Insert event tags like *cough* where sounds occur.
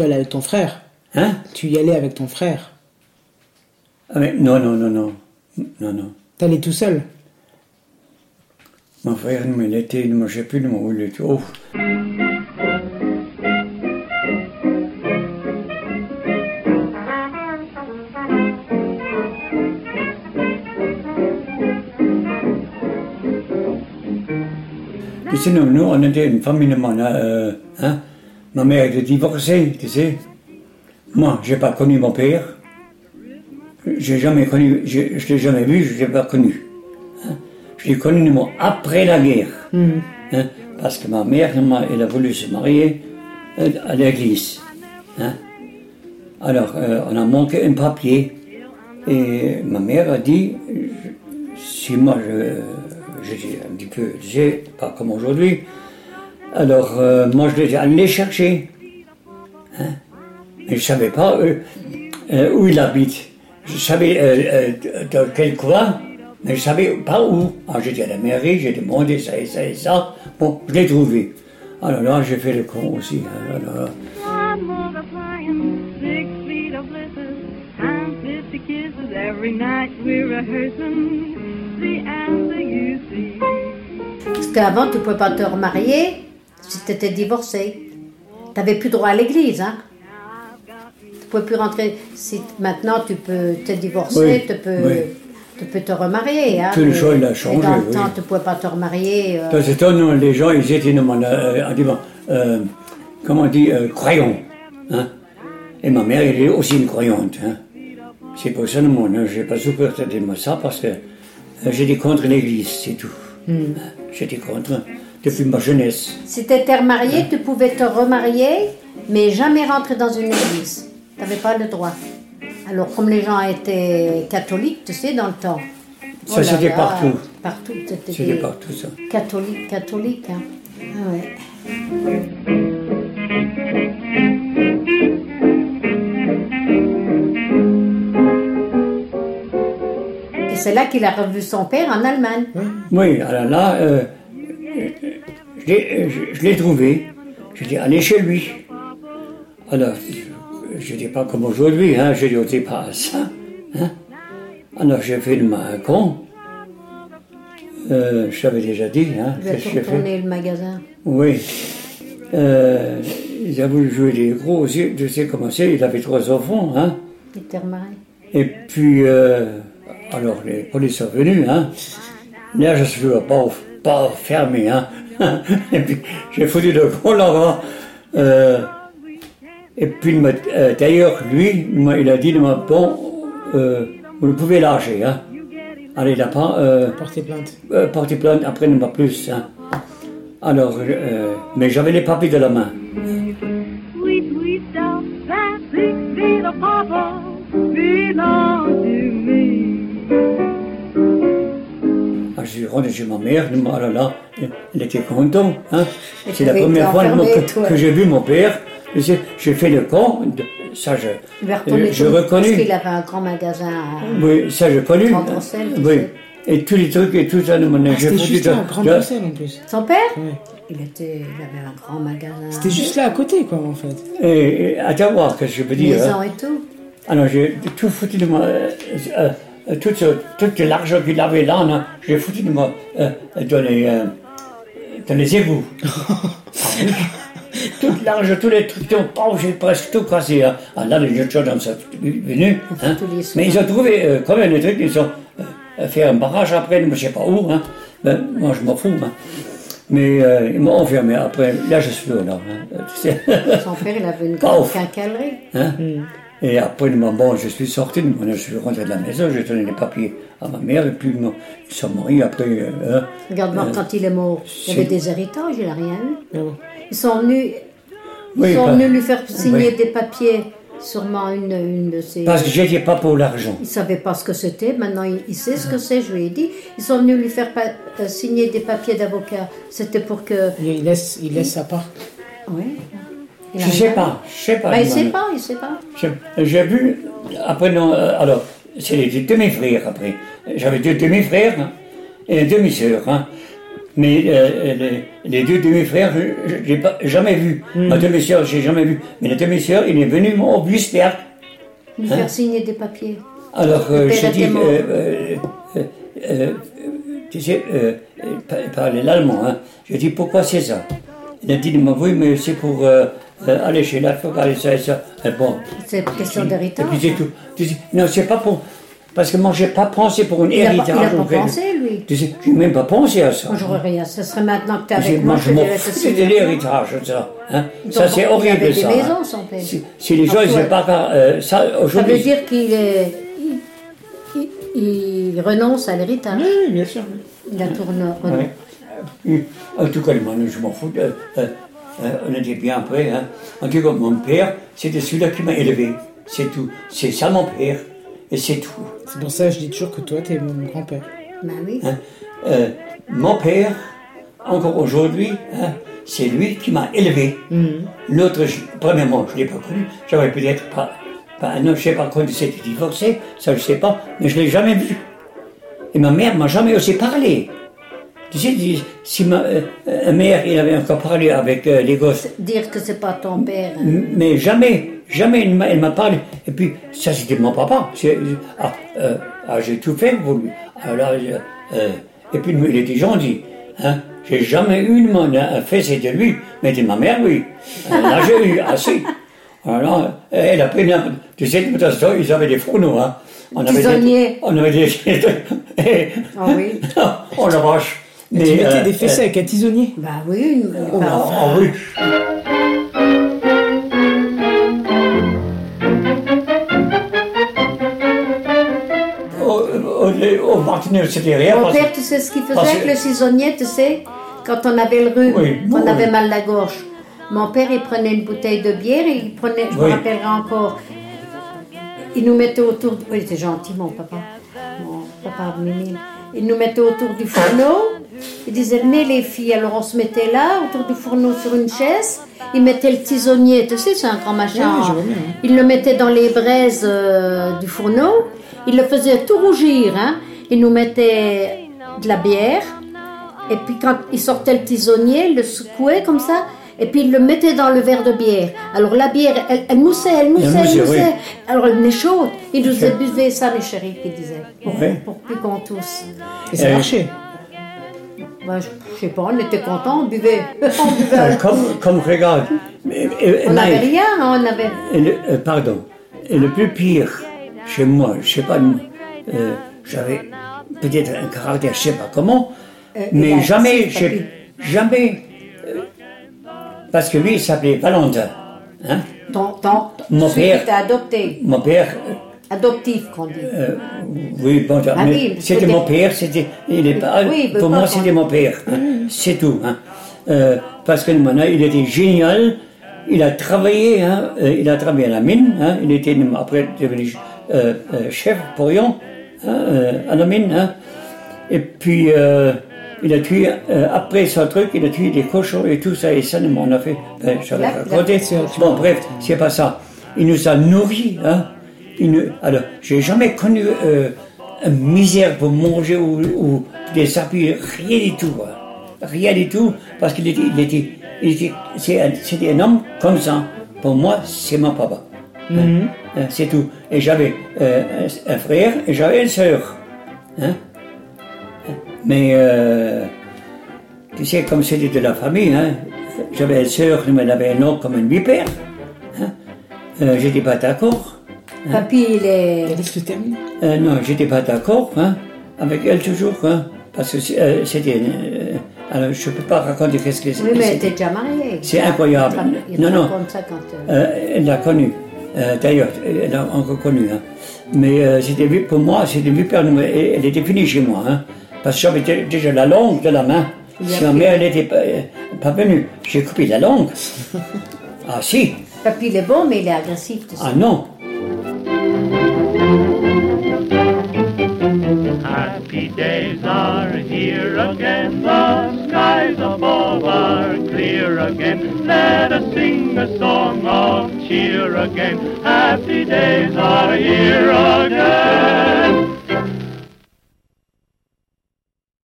Tu allais avec ton frère Hein? Tu y allais avec ton frère ah, mais Non, non, non, non. Non, non. T'allais tout seul Mon frère, il était, je ne sais plus où il était. Tu sais, nous, nous, on était une famille, euh, hein? Ma mère était divorcée, tu sais. Moi, j'ai pas connu mon père. J'ai jamais connu, je ne l'ai jamais vu, je l'ai pas connu. Hein. Je l'ai connu moi, après la guerre. Mhm. Hein, parce que ma mère, elle a voulu se marier euh, à l'église. hein. Alors, euh, on a manqué un papier. Et ma mère a dit, je- si moi, je, j'étais un petit peu, tu sais, pas comme aujourd'hui. Alors, euh, moi, je l'ai allé chercher. Hein? Mais je ne savais pas euh, où il habite. Je savais euh, dans quel coin, mais je ne savais pas où. Alors, j'étais à la mairie, j'ai demandé ça et ça et ça. Bon, je l'ai trouvé. Alors là, j'ai fait le con aussi. Alors, see. Parce qu'avant, tu ne pouvais pas te remarier si tu étais divorcé. Tu n'avais plus droit à l'église. Hein? Tu ne pouvais plus rentrer. Si maintenant, tu peux te divorcer, Oui, tu, peux, oui. tu peux te remarier. Hein? Tout le choix, il a changé, dans le oui. temps, tu ne pouvais pas te remarier. euh, Dans ce temps, non, les gens, ils étaient, non, euh, euh, comment on dit, euh, croyants. Hein? Et ma mère, elle est aussi une croyante. Hein? C'est pour ça, non, je n'ai pas supporté de ça parce que euh, j'étais contre l'Église, c'est tout. Hein? J'étais contre depuis ma jeunesse. Si tu étais remarié, tu pouvais te remarier, mais jamais rentrer dans une église. Tu n'avais pas le droit. Alors, comme les gens étaient catholiques, tu sais, dans le temps. Ça, oh c'était là, partout. Partout. C'était partout ça. catholiques, catholiques. Hein. Ah ouais. Et c'est là qu'il a revu son père en Allemagne. Oui, alors là, euh, je l'ai- je- je l'ai trouvé. J'étais allé chez lui. Alors, je n'étais pas comme aujourd'hui, hein, je n'osais pas à ça. Hein. Alors, j'ai fait un con. Euh, je t'avais déjà dit. Hein, Il a qu'est-ce tout que j'ai fait. retourné le magasin. Oui. Euh, il a voulu jouer des gros aussi. Tu sais comment c'est, il avait trois enfants. Hein. Il était remarié. Et puis, euh, alors les polices sont venus, hein. Là, je suis pas, pas fermé, hein. *laughs* Et puis, j'ai foutu le con là-bas. Euh, et puis, m'a- euh, d'ailleurs, lui, il m'a- a dit, m'a, bon, euh, vous le pouvez lâcher, hein. Allez, pas, euh, Porter plainte. euh, porter plainte, après, ne pas plus, hein. Alors, euh, mais j'avais les papiers de la main. Chez ma mère, oh là là, elle était contente. Hein. C'est la première fois que, que j'ai vu mon père. J'ai fait le de- ça je, retourner je, je tout- Parce reconnais. qu'il avait un grand magasin. à- Oui, ça je connais. Grand Oui. Et tous les trucs et tout ça, nous, Ah, j'ai C'était juste là, à Grande de- Bruxelles en plus. Son père Ouais. il, était, il avait un grand magasin. C'était juste là à côté, quoi, en fait. Et, et attends voir, qu'est-ce que je peux dire. Maison hein. et tout. Alors j'ai tout foutu de moi, euh, euh, euh, tout, ce- tout l'argent qu'il avait là, là, j'ai foutu de moi euh, dans, les, euh, dans les égouts. *laughs* Tout l'argent, tous les trucs, tout, j'ai presque tout cassé. Hein. Ah, là, les jeunes gens sont venus. Hein. Mais ils ont trouvé euh, quand même des trucs, ils ont euh, fait un barrage après, je ne sais pas où. Hein. Ben, moi, je m'en fous. hein. Mais euh, ils m'ont enfermé après. Là, je suis là. Hein. Euh. Son père, il avait une grande quincaillerie. Hein? Et après, je suis sorti, je suis rentré de la maison, j'ai donné les papiers à ma mère, et puis ils sont mariés après. euh, hein. Regarde voir Euh, quand il est mort. Il y avait des héritages, il n'a rien eu. Ils sont venus, ils Oui, sont bah, venus lui faire signer oui. des papiers. Sûrement une, une de ses. Parce que j'étais pas pour l'argent. Il savait pas ce que c'était, maintenant il, il sait ce que c'est, je lui ai dit. Ils sont venus lui faire euh, signer des papiers d'avocat. C'était pour que. Il il laisse, il laisse sa part. Oui. Je sais rien. pas, je sais pas. Bah, il moi. sait pas, il sait pas. Je- J'ai vu, après, non, euh, alors, c'est les demi-frères après. J'avais deux demi-frères hein, et une demi-sœur. Hein. Mais euh, les, les deux demi-frères, je n'ai pas jamais vu. Ma demi-sœur, j'ai jamais vu. Mais la demi-sœur, il est venu au Busberg. Lui faire signer des papiers. Alors, euh, j'ai dit, euh, euh, euh, euh, tu sais, euh, euh, il parlait l'allemand, hein. J'ai dit, pourquoi c'est ça? Il a dit, mais oui, mais c'est pour euh, aller chez l'avocat et ça et ça. Et bon, C'est une question et d'héritage. puis c'est tout. Tu sais, non, c'est pas pour... Parce que moi, j'ai pas pensé pour un Il n'a pas, héritage. il a pas en pensé, lui. Tu sais, j'ai même pas pensé à ça. Moi, j'aurais rien. Ce serait maintenant que tu Tu sais, avec moi, moi, je m'en fous de l'héritage, ça. Hein. Donc, Ça, c'est il horrible, avait des ça. maisons, hein. son père. Si, si les gens, ils n'aient pas... euh, ça, Ça veut aujourd'hui... dire qu'il est, il, il- il renonce à l'héritage. Oui, bien sûr. Il a tourné. Ouais. Euh, En tout cas, moi, je m'en fous. euh, euh, euh, on était bien après. Hein. En tout cas, mon père, c'était celui-là qui m'a élevé. C'est tout. C'est ça mon père. Et c'est tout. C'est pour ça que je dis toujours que toi, t'es mon grand-père. Ben oui. hein. Euh, mon père, encore aujourd'hui, hein, c'est lui qui m'a élevé. L'autre, je- premièrement, je ne l'ai pas connu. J'avais peut-être pas, pas. Non, je ne sais pas quand il s'était divorcé. Ça, je ne sais pas. Mais je ne l'ai jamais vu. Et ma mère m'a jamais osé parler. Tu sais, si ma euh, mère, il avait encore parlé avec euh, les gosses, Dire que c'est pas ton père. hein. Mais jamais, jamais elle m'a- parlé. Et puis, ça c'était mon papa. Ah, euh, ah, j'ai tout fait pour lui. Alors, et puis, il était gentil. Hein. J'ai jamais eu une main un fessé de lui, mais de ma mère, oui. Là, j'ai eu assez. Alors, elle a pris une... Tu sais, de toute façon, ils avaient des fourneaux. Hein. On avait des, on avait des... *laughs* Ah oui. oh la vache. Et tu mettais euh, des fessées avec un tisonnier. Bah oui. une- Oh, bah, oh, oui. Au, au, au Martinet, c'était rien. Mon père, tu sais ce qu'il faisait avec le cisonnier, tu sais, quand on avait le rhume, Oui, oui. avait mal la gorge. Mon père, il prenait une bouteille de bière et il prenait, je me Oui. rappellerai encore, il nous mettait autour, oui, il était gentil, mon papa, mon papa Mimile. Il nous mettait autour du fourneau, il disait, venez les filles, alors on se mettait là, autour du fourneau sur une chaise, il mettait le tisonnier, tu sais, c'est un grand machin. Oui, le mettait dans les braises euh, du fourneau, il le faisait tout rougir, hein. il nous mettait de la bière, et puis quand il sortait le tisonnier, il le secouait comme ça, et puis il le mettait dans le verre de bière. Alors la bière, elle, elle moussait, elle moussait, elle moussait, oui. Alors elle venait chaude. Il nous disait, buvez ça, mes chéris, il disait, pour, Oui. pour plus qu'on tousse. Et ça marchait. Ben, je, je sais pas, on était contents, on buvait. on buvait. Euh, comme, comme regarde. Et- On n'avait rien, hein, on avait. et le- euh, pardon. Et le plus pire, chez moi, je sais pas, euh, j'avais peut-être un caractère, je sais pas comment, Euh, mais jamais, jamais, euh, parce que lui, il s'appelait Valentin. Hein? Ton, ton, Mon père- qui t'a adopté. Mon père, Adoptif, qu'on dit. euh, oui, bon, Ah oui, c'était mon père, c'était, il est pas, Oui, pour moi, c'était mon père, hein. c'est tout. Hein. Euh, parce que maintenant, il était génial, il a travaillé, hein, euh, il a travaillé à la mine, il était après devenu euh, chef euh, à la mine, et puis il a tué, après son truc, il a tué des cochons et tout ça, et ça, on a fait, ben, j'avais raconté. Bon, bref, c'est pas ça. Il nous a nourris, hein. Nous- alors, j'ai jamais connu euh, une misère pour manger ou, ou des appuis, rien du tout. Rien du tout, parce qu'il était, il était, il était, c'était un homme comme ça. Pour moi, c'est mon papa. Hein. Hein, C'est tout. Et j'avais euh, un, un frère et j'avais une sœur. Hein. Mais, euh, tu sais, comme c'était de la famille, hein, j'avais une sœur, mais elle avait un nom comme un vipère. Hein. Euh, j'étais pas d'accord. Papy, il est. Laisse-le terminer. Euh, non, j'étais pas d'accord hein, avec elle toujours, hein, parce que euh, c'était. euh, alors, je peux pas raconter qu'est-ce que c'est. Oui, mais elle était déjà mariée. C'est incroyable. Il te Non, non. raconte ça quand. euh, Euh, elle l'a connu. Euh, D'ailleurs, elle l'a encore connu. Hein. Mais euh, c'était vu- pour moi, c'était vipère. mais Elle, elle était finie chez moi. Hein, parce que j'avais dé- déjà la langue de la main. Si ma mère n'était pas, pas venue, j'ai coupé la langue. *laughs* ah si, Papy, il est bon, mais il est agressif, ah non. Again. Let us sing a song of cheer again. Happy days are here again.